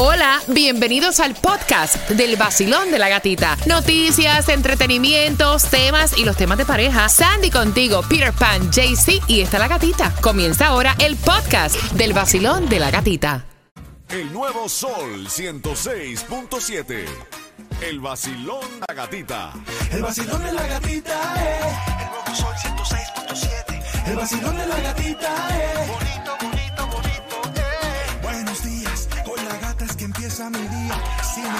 Hola, bienvenidos al podcast del vacilón de la gatita. Noticias, entretenimientos, temas y los temas de pareja. Sandy contigo, Peter Pan, JC y está la gatita. Comienza ahora el podcast del vacilón de la gatita. El nuevo Sol 106.7. El vacilón de la gatita. El vacilón de la gatita, eh. El nuevo sol 106.7. El vacilón de la gatita, eh.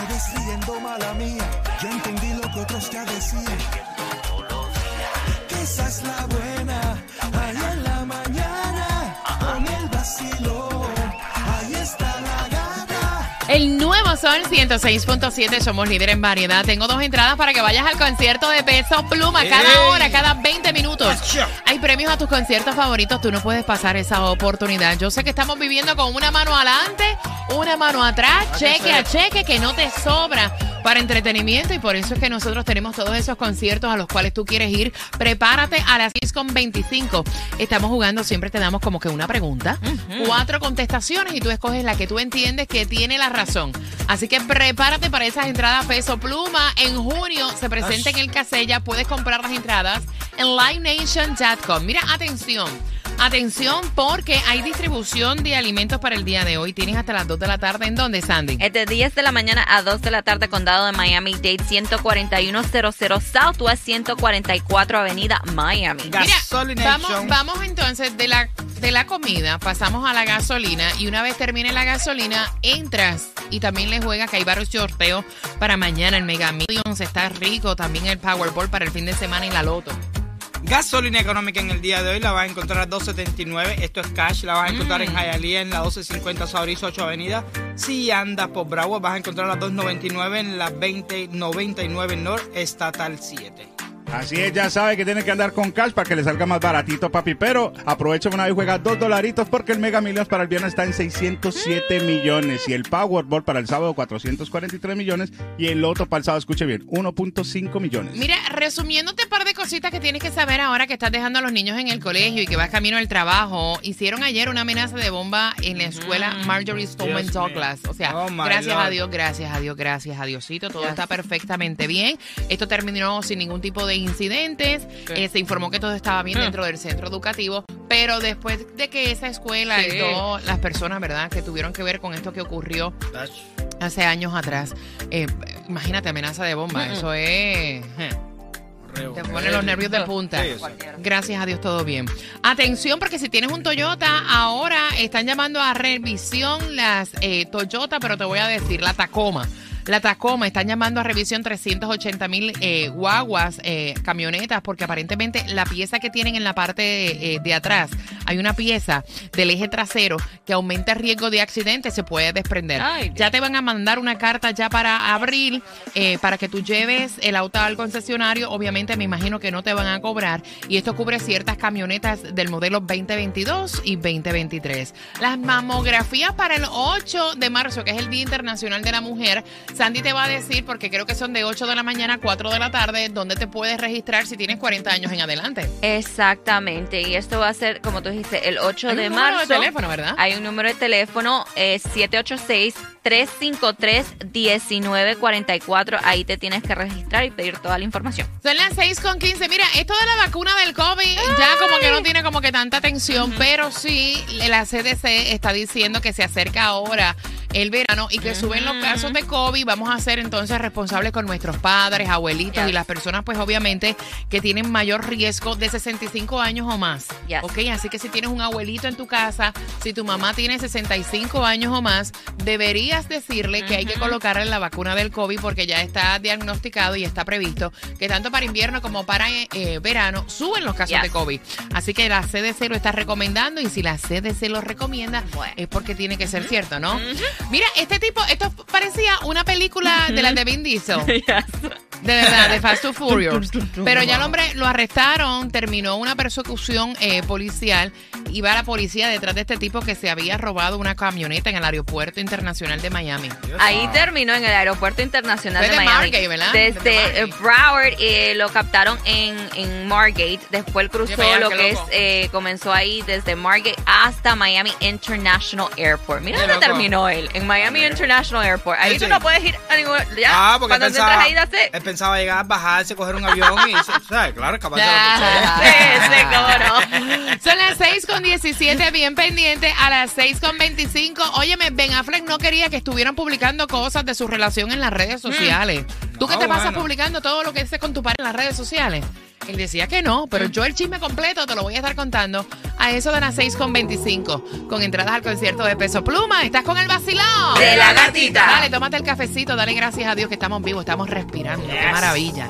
Me ves riendo, mala mía. Yo entendí lo que otros ya decían. Que esa es la buena. Ahí en la mañana, con el vacilón. Ahí está la gata. El nuevo Sol 106.7, somos líder en variedad. Tengo dos entradas para que vayas al concierto de Peso Pluma cada hora, cada 20 minutos. Premios a tus conciertos favoritos, tú no puedes pasar esa oportunidad. Yo sé que estamos viviendo con una mano adelante, una mano atrás, cheque a cheque, que no te sobra para entretenimiento y por eso es que nosotros tenemos todos esos conciertos a los cuales tú quieres ir. Prepárate a las 6.25. Estamos jugando, siempre te damos como que una pregunta, cuatro contestaciones y tú escoges la que tú entiendes que tiene la razón. Así que prepárate para esas entradas peso pluma. En junio se presenta en el Casella. Puedes comprar las entradas en livenation.com. Mira, atención. Atención porque hay distribución de alimentos para el día de hoy. Tienes hasta las 2 de la tarde. ¿En dónde, Sandy? Es de 10 de la mañana a 2 de la tarde, condado de Miami-Dade, 14100 Southwest 144 Avenida Miami. Mira, vamos, vamos entonces de la, de la comida, pasamos a la gasolina y una vez termine la gasolina, entras y también le juegas que hay varios sorteos para mañana el Mega Millions, está rico, también el Powerball para el fin de semana y la Loto. Gasolina económica en el día de hoy la vas a encontrar a 2.79. Esto es cash. La vas a encontrar en Hialeah en la 1250 Saurizo 8 Avenida. Si andas por Bravo, vas a encontrar a 2.99 en la 2099 North Estatal 7. Así es, ya sabe que tiene que andar con cash para que le salga más baratito, papi. Pero aprovecha una vez y juega dos dolaritos porque el Mega Millions para el viernes está en 607 millones y el Powerball para el sábado 443 millones y el Loto para el sábado, escuche bien, 1.5 millones. Mira, resumiéndote un par de cositas que tienes que saber ahora que estás dejando a los niños en el colegio y que vas camino al trabajo. Hicieron ayer una amenaza de bomba en la escuela Marjorie Stoneman Dios. Douglas. O sea, Oh, gracias Lord. a Dios, gracias a Dios, gracias a Diosito. Todo está perfectamente bien. Esto terminó sin ningún tipo de incidentes. Eh, se informó que todo estaba bien dentro del centro educativo. Pero después de que esa escuela y todas las personas, ¿verdad?, que tuvieron que ver con esto que ocurrió hace años atrás, eh, imagínate, amenaza de bomba. Eso es. eh, te pone los nervios de punta. Gracias a Dios todo bien. Atención porque si tienes un Toyota, ahora están llamando a revisión las eh, Toyota, pero te voy a decir, la Tacoma. La Tacoma, están llamando a revisión 380 mil eh, guaguas, eh, camionetas, porque aparentemente la pieza que tienen en la parte eh, de atrás, hay una pieza del eje trasero que aumenta el riesgo de accidente, se puede desprender. Ay, ya te van a mandar una carta ya para abril, eh, para que tú lleves el auto al concesionario. Obviamente me imagino que no te van a cobrar. Y esto cubre ciertas camionetas del modelo 2022 y 2023. Las mamografías para el 8 de marzo, que es el Día Internacional de la Mujer, Sandy te va a decir, porque creo que son de 8 de la mañana a 4 de la tarde, dónde te puedes registrar si tienes 40 años en adelante. Exactamente, y esto va a ser, como tú dijiste, el 8 Hay un de número de marzo. teléfono, ¿verdad? Hay un número de teléfono, es 786-353-1944. Ahí te tienes que registrar y pedir toda la información. Son las 6 con 15. Mira, esto de la vacuna del COVID ya como que no tiene como que tanta atención, pero sí la CDC está diciendo que se acerca ahora el verano y que suben los casos de COVID. Vamos a ser entonces responsables con nuestros padres, abuelitos y las personas pues obviamente que tienen mayor riesgo de 65 años o más. Yes. Ok, así que si tienes un abuelito en tu casa, si tu mamá tiene 65 años o más, deberías decirle que hay que colocarle la vacuna del COVID porque ya está diagnosticado y está previsto que tanto para invierno como para eh, eh, verano suben los casos Yes. de COVID. Así que la CDC lo está recomendando y si la CDC lo recomienda Bueno. es porque tiene que ser cierto, ¿no? Mira, este tipo, esto parecía una película de las de Vin Diesel. De verdad, de Fast and Furious. Pero ya el hombre lo arrestaron, terminó una persecución eh, policial iba la policía detrás de este tipo que se había robado una camioneta en el aeropuerto internacional de Miami. Ahí terminó en el aeropuerto internacional Fue de de Miami. Margate, ¿verdad? De Desde eh, Broward eh, lo captaron en, en Margate. Después él cruzó lo que es, eh, comenzó ahí desde Margate hasta Miami International Airport. Mira Qué dónde loco. terminó él, en Miami International Airport. Ahí Sí, tú sí. no puedes ir a ningún ya. Ah, porque Cuando pensaba, ahí, that's it. él pensaba llegar, bajarse, coger un avión y, ¿sabes? Claro, escaparse de la Ah. policía. Sí, sí, cómo no. Son las 6 con 17, bien pendiente. A las 6 con 25. Óyeme, Ben Affleck no quería que estuvieran publicando cosas de su relación en las redes sociales. ¿Tú qué No, te pasas bueno. publicando todo lo que haces con tu padre en las redes sociales? Él decía que no, pero yo el chisme completo te lo voy a estar contando a eso de las 6 con 25. Con entradas al concierto de Peso Pluma. Estás con el vacilón. De la gatita. Dale, tómate el cafecito. Dale gracias a Dios que estamos vivos, estamos respirando. Qué maravilla.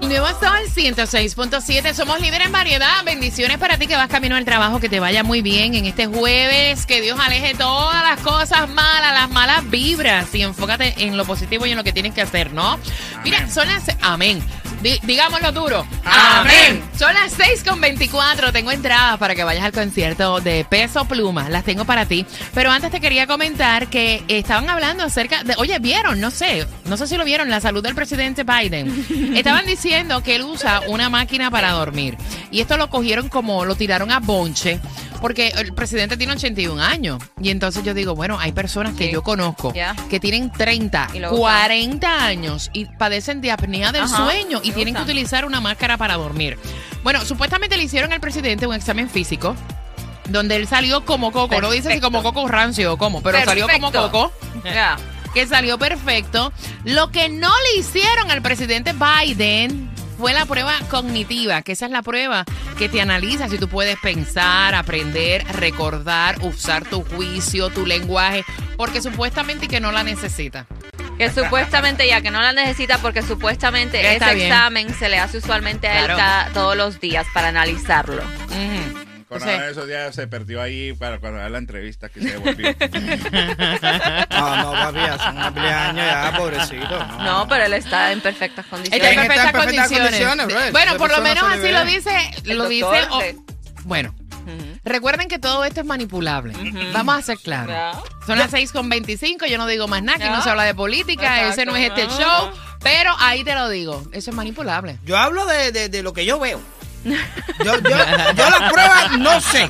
El nuevo Sol 106.7, somos líderes en variedad. Bendiciones para ti que vas camino al trabajo, que te vaya muy bien en este jueves, que Dios aleje todas las cosas malas, las malas vibras y enfócate en lo positivo y en lo que tienes que hacer, ¿no? Mira, son las... Amén. Di- digámoslo duro. Amén. Son las 6 con 24. Tengo entradas para que vayas al concierto de Peso Pluma. Las tengo para ti. Pero antes te quería comentar que estaban hablando acerca de. Oye, vieron, no sé, no sé si lo vieron, la salud del presidente Biden. Estaban diciendo que él usa una máquina para dormir. Y esto lo cogieron como lo tiraron a bonche. Porque el presidente tiene 81 años. Y entonces yo digo, bueno, hay personas que Sí. yo conozco que tienen 30, Y lo usan. 40 años y padecen de apnea del Ajá, sueño y tienen que utilizar una máscara para dormir. Bueno, supuestamente le hicieron al presidente un examen físico donde él salió como coco. No dice si como coco rancio o como, pero salió como coco. Que salió perfecto. Lo que no le hicieron al presidente Biden fue la prueba cognitiva, que esa es la prueba que te analiza si tú puedes pensar, aprender, recordar, usar tu juicio, tu lenguaje, porque supuestamente que no la necesita. Que supuestamente ya que no la necesita porque supuestamente está ese bien. examen se le hace usualmente a él Claro. cada- todos los días para analizarlo. Ujú. Con de esos días se perdió ahí para cuando da la entrevista que se devolvió. No, no, papi, hace una pila de años ya, pobrecito. No, No, pero él está en perfectas Está condiciones. en Está en perfectas perfectas condiciones. condiciones, bro. Bueno, por lo menos así lo dice, El lo dice. bueno, recuerden que todo esto es manipulable. Vamos a ser claros. Son las 6 con 25, yo no digo más nada, que no se habla de política, Exacto. ese no es este show, pero ahí te lo digo, eso es manipulable. Yo hablo de, de, de lo que yo veo. Yo, yo, yo las pruebas no sé.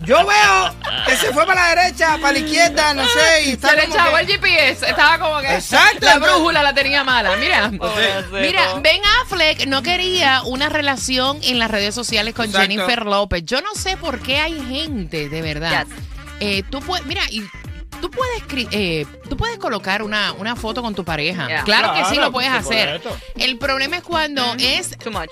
Yo veo que se fue para la derecha, para la izquierda, no sé, y está Se le como echaba que- el GPS, estaba como que Exacto, la brújula la tenía mala, mira. Mira, Ben Affleck no quería una relación en las redes sociales con Exacto. Jennifer López. Yo no sé por qué hay gente, de verdad. Yes. Eh, tú puedes, mira, y tú puedes, eh, tú puedes colocar una, una foto con tu pareja. Yeah. Claro, que sí lo puedes hacer. El problema es cuando es Too much.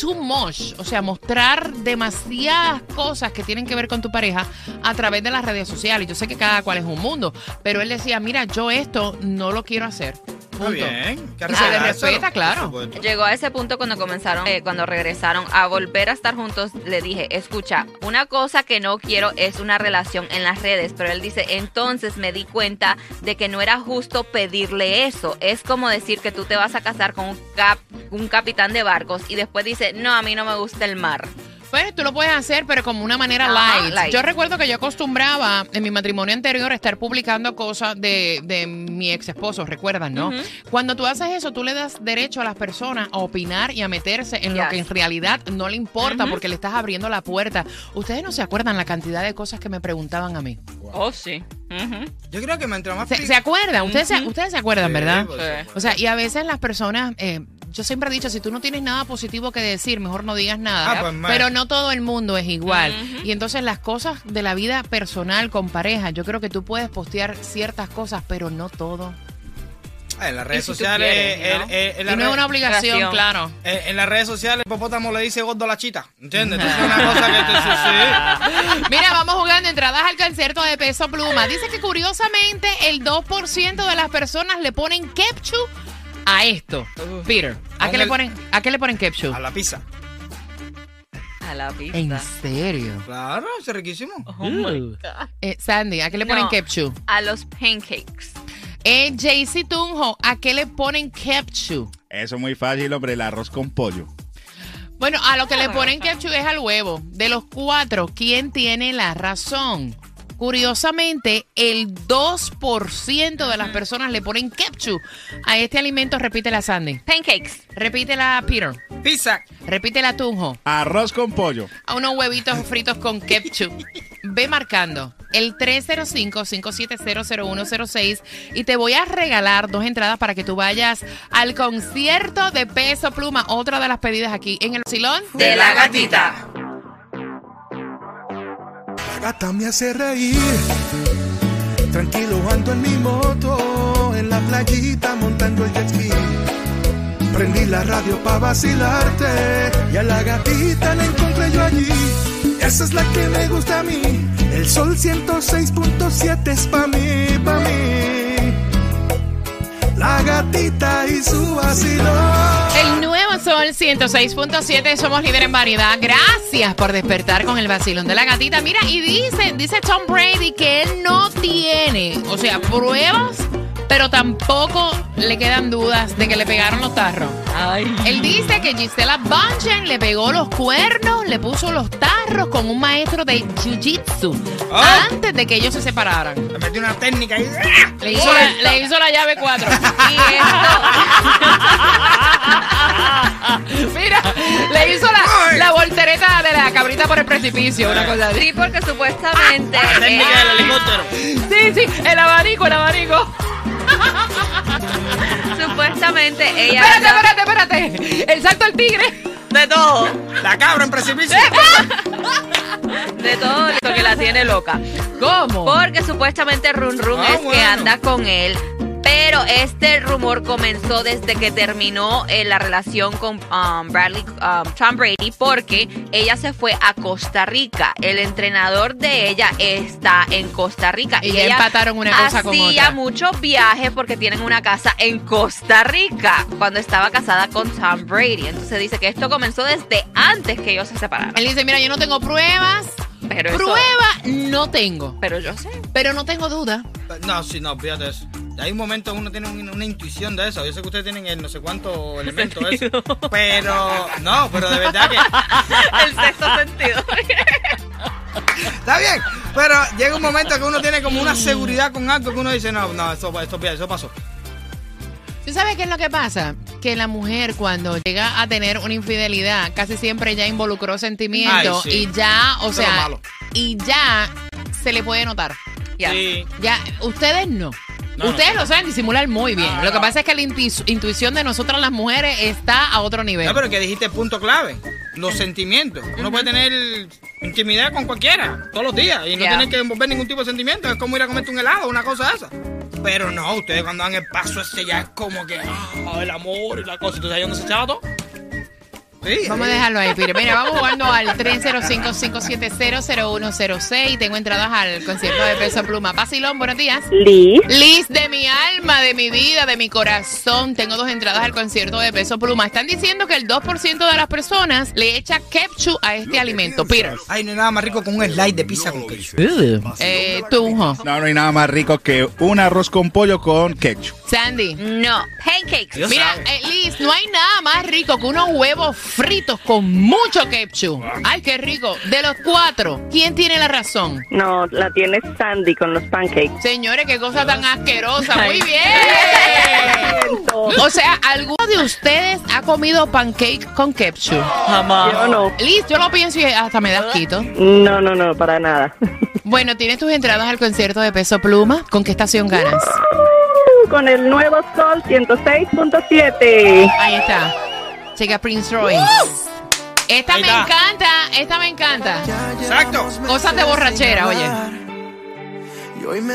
too much, o sea, mostrar demasiadas cosas que tienen que ver con tu pareja a través de las redes sociales. Yo sé que cada cual es un mundo, pero él decía, mira, yo esto no lo quiero hacer. Punto. bien. que Y se respeta, claro. Llegó a ese punto cuando comenzaron, eh, cuando regresaron a volver a estar juntos, le dije, escucha, una cosa que no quiero es una relación en las redes, pero él dice, entonces me di cuenta de que no era justo pedirle eso. Es como decir que tú te vas a casar con un, cap- un capitán de barcos y después dice, no, a mí no me gusta el mar. Pues tú lo puedes hacer, pero como una manera light. light. Yo recuerdo que yo acostumbraba en mi matrimonio anterior estar publicando cosas de, de mi ex esposo, recuerdan, ¿no? Cuando tú haces eso, tú le das derecho a las personas a opinar y a meterse en lo que en realidad no le importa porque le estás abriendo la puerta. Ustedes no se acuerdan la cantidad de cosas que me preguntaban a mí. Oh, sí. Yo creo que mientras más... ¿Se, se acuerdan? ¿Ustedes, se, ustedes se acuerdan, Sí, verdad? Sí. O sea, y a veces las personas, eh, yo siempre he dicho, si tú no tienes nada positivo que decir, mejor no digas nada. Ah, pues, mal. Pero no todo el mundo es igual. Y entonces las cosas de la vida personal con pareja, yo creo que tú puedes postear ciertas cosas, pero no todo. Ah, En las redes si sociales... quieres, ¿no? el- el- en Y no es una obligación, claro. En, en las redes sociales el hipopótamo le dice gordo a la chita, ¿entiendes? Entonces es una cosa que te sucede. Mira, vamos jugando entradas al concierto de Peso Pluma. Dice que curiosamente el 2% de las personas le ponen ketchup a esto. Peter, ¿a qué le ponen, a qué le ponen ketchup? A la pizza. A la vista. ¿En serio? Claro, es riquísimo. Oh my. God. Eh, Sandy, ¿a qué le ponen No. ketchup? A los pancakes. Eh, JC Tunjo, ¿a qué le ponen ketchup? Eso es muy fácil, hombre, el arroz con pollo. Bueno, a lo que le ponen ketchup es al huevo. De los cuatro, ¿quién tiene la razón? Curiosamente, el 2% de las personas le ponen ketchup a este alimento. Repítela, Sandy. Pancakes. Repítela, Peter. Pizza. Repítela, Tunjo. Arroz con pollo. A unos huevitos fritos con ketchup. Ve marcando el 305-5700106 y te voy a regalar dos entradas para que tú vayas al concierto de Peso Pluma, otra de las pedidas aquí en el Silón. De la gatita. Gata me hace reír. Tranquilo ando en mi moto, en la playita montando el jet ski. Prendí la radio pa' vacilarte y a la gatita la encontré yo allí. Esa es la que me gusta a mí. El sol 106.7 es pa' mí, pa' mí. Gatita y su vacilón. El nuevo Sol 106.7, somos líder en variedad. Gracias por despertar con el vacilón de la gatita. Mira, y dice, dice Tom Brady que él no tiene, o sea, pruebas, pero tampoco le quedan dudas de que le pegaron los tarros. Él dice que Gisela Bunchen le pegó los cuernos, le puso los tarros con un maestro de jiu-jitsu Ah. antes de que ellos se separaran. Le metí una técnica ahí. Le hizo, la, le hizo la llave 4. Y esto, Mira, le hizo la, la voltereta de la cabrita por el precipicio, una cosa así. sí, porque supuestamente. La técnica del helicóptero. Sí, sí, el abanico, el abanico. supuestamente ella. Espérate, espérate, espérate. El salto al tigre. De todo. La cabra en precipicio. De todo lo que la tiene loca. ¿Cómo? Porque supuestamente Run Run Ah, es que anda con él. Pero este rumor comenzó desde que terminó eh, la relación con um, Bradley, um, Tom Brady, porque ella se fue a Costa Rica. El entrenador de ella está en Costa Rica. Y ya ella empataron una cosa con hacía otra. muchos viajes porque tienen una casa en Costa Rica cuando estaba casada con Tom Brady. Entonces dice que esto comenzó desde antes que ellos se separaron. Él dice, mira, yo no tengo pruebas. Pero eso- Prueba no tengo. Pero yo sé. Pero no tengo duda. No, sí, no, fíjate eso. Hay un momento que uno tiene un- una intuición de eso. Yo sé que ustedes tienen el no sé cuánto elemento de eso. Pero, no, pero de verdad que. El sexto sentido. Está bien, pero llega un momento que uno tiene como una seguridad con algo que uno dice, no, no, eso, esto, eso pasó. ¿Tú sabes qué es lo que pasa? Que la mujer cuando llega a tener una infidelidad, casi siempre ya involucró sentimientos sí. y ya, o Eso sea, y ya se le puede notar. Ya. Sí. Ya, ustedes no. No, ustedes no. lo saben disimular muy bien. No, lo que no. pasa es que la intu- intuición de nosotras las mujeres está a otro nivel. No, pero que dijiste el punto clave, los sentimientos. Uno puede tener intimidad con cualquiera, todos los días, y no tener que envolver ningún tipo de sentimiento. Es como ir a comerte un helado, una cosa esa. Pero no, ustedes cuando dan el paso ese ya es como que ah, el amor y la cosa. ¿Tú sabes dónde se echaba todo? Sí. Vamos a dejarlo ahí, Pire. Mira, vamos jugando al 305-570-0106. Tengo entradas al concierto de Peso Pluma. Basilón, buenos días. Liz, Liz, de mi alma, de mi vida, de mi corazón, tengo dos entradas al concierto de Peso Pluma. Están diciendo que el 2% de las personas le echa ketchup a este alimento. Peter. Ay, no hay nada más rico que un slide de pizza con queso. Eh, Tunjo. No, no hay nada más rico que un arroz con pollo con ketchup. Sandy. No. Pancakes. Dios Mira, eh, Liz, no hay nada más rico que unos huevos fritos con mucho ketchup. Ay, qué rico. De los cuatro, ¿quién tiene la razón? no, la tiene Sandy con los pancakes. Señores, qué cosa tan asquerosa. Muy bien. O sea, ¿alguno de ustedes ha comido pancake con ketchup? Yo no. Liz, yo lo pienso y hasta me das quito. No, no, no, para nada. Bueno, tienes tus entradas al concierto de Peso Pluma. ¿Con qué estación ganas? Con el nuevo Sol 106.7. Ahí está. Checa Prince Royce. Esta Ahí me está. encanta, esta me encanta. Exacto. Cosas de borrachera, oye. Y hoy me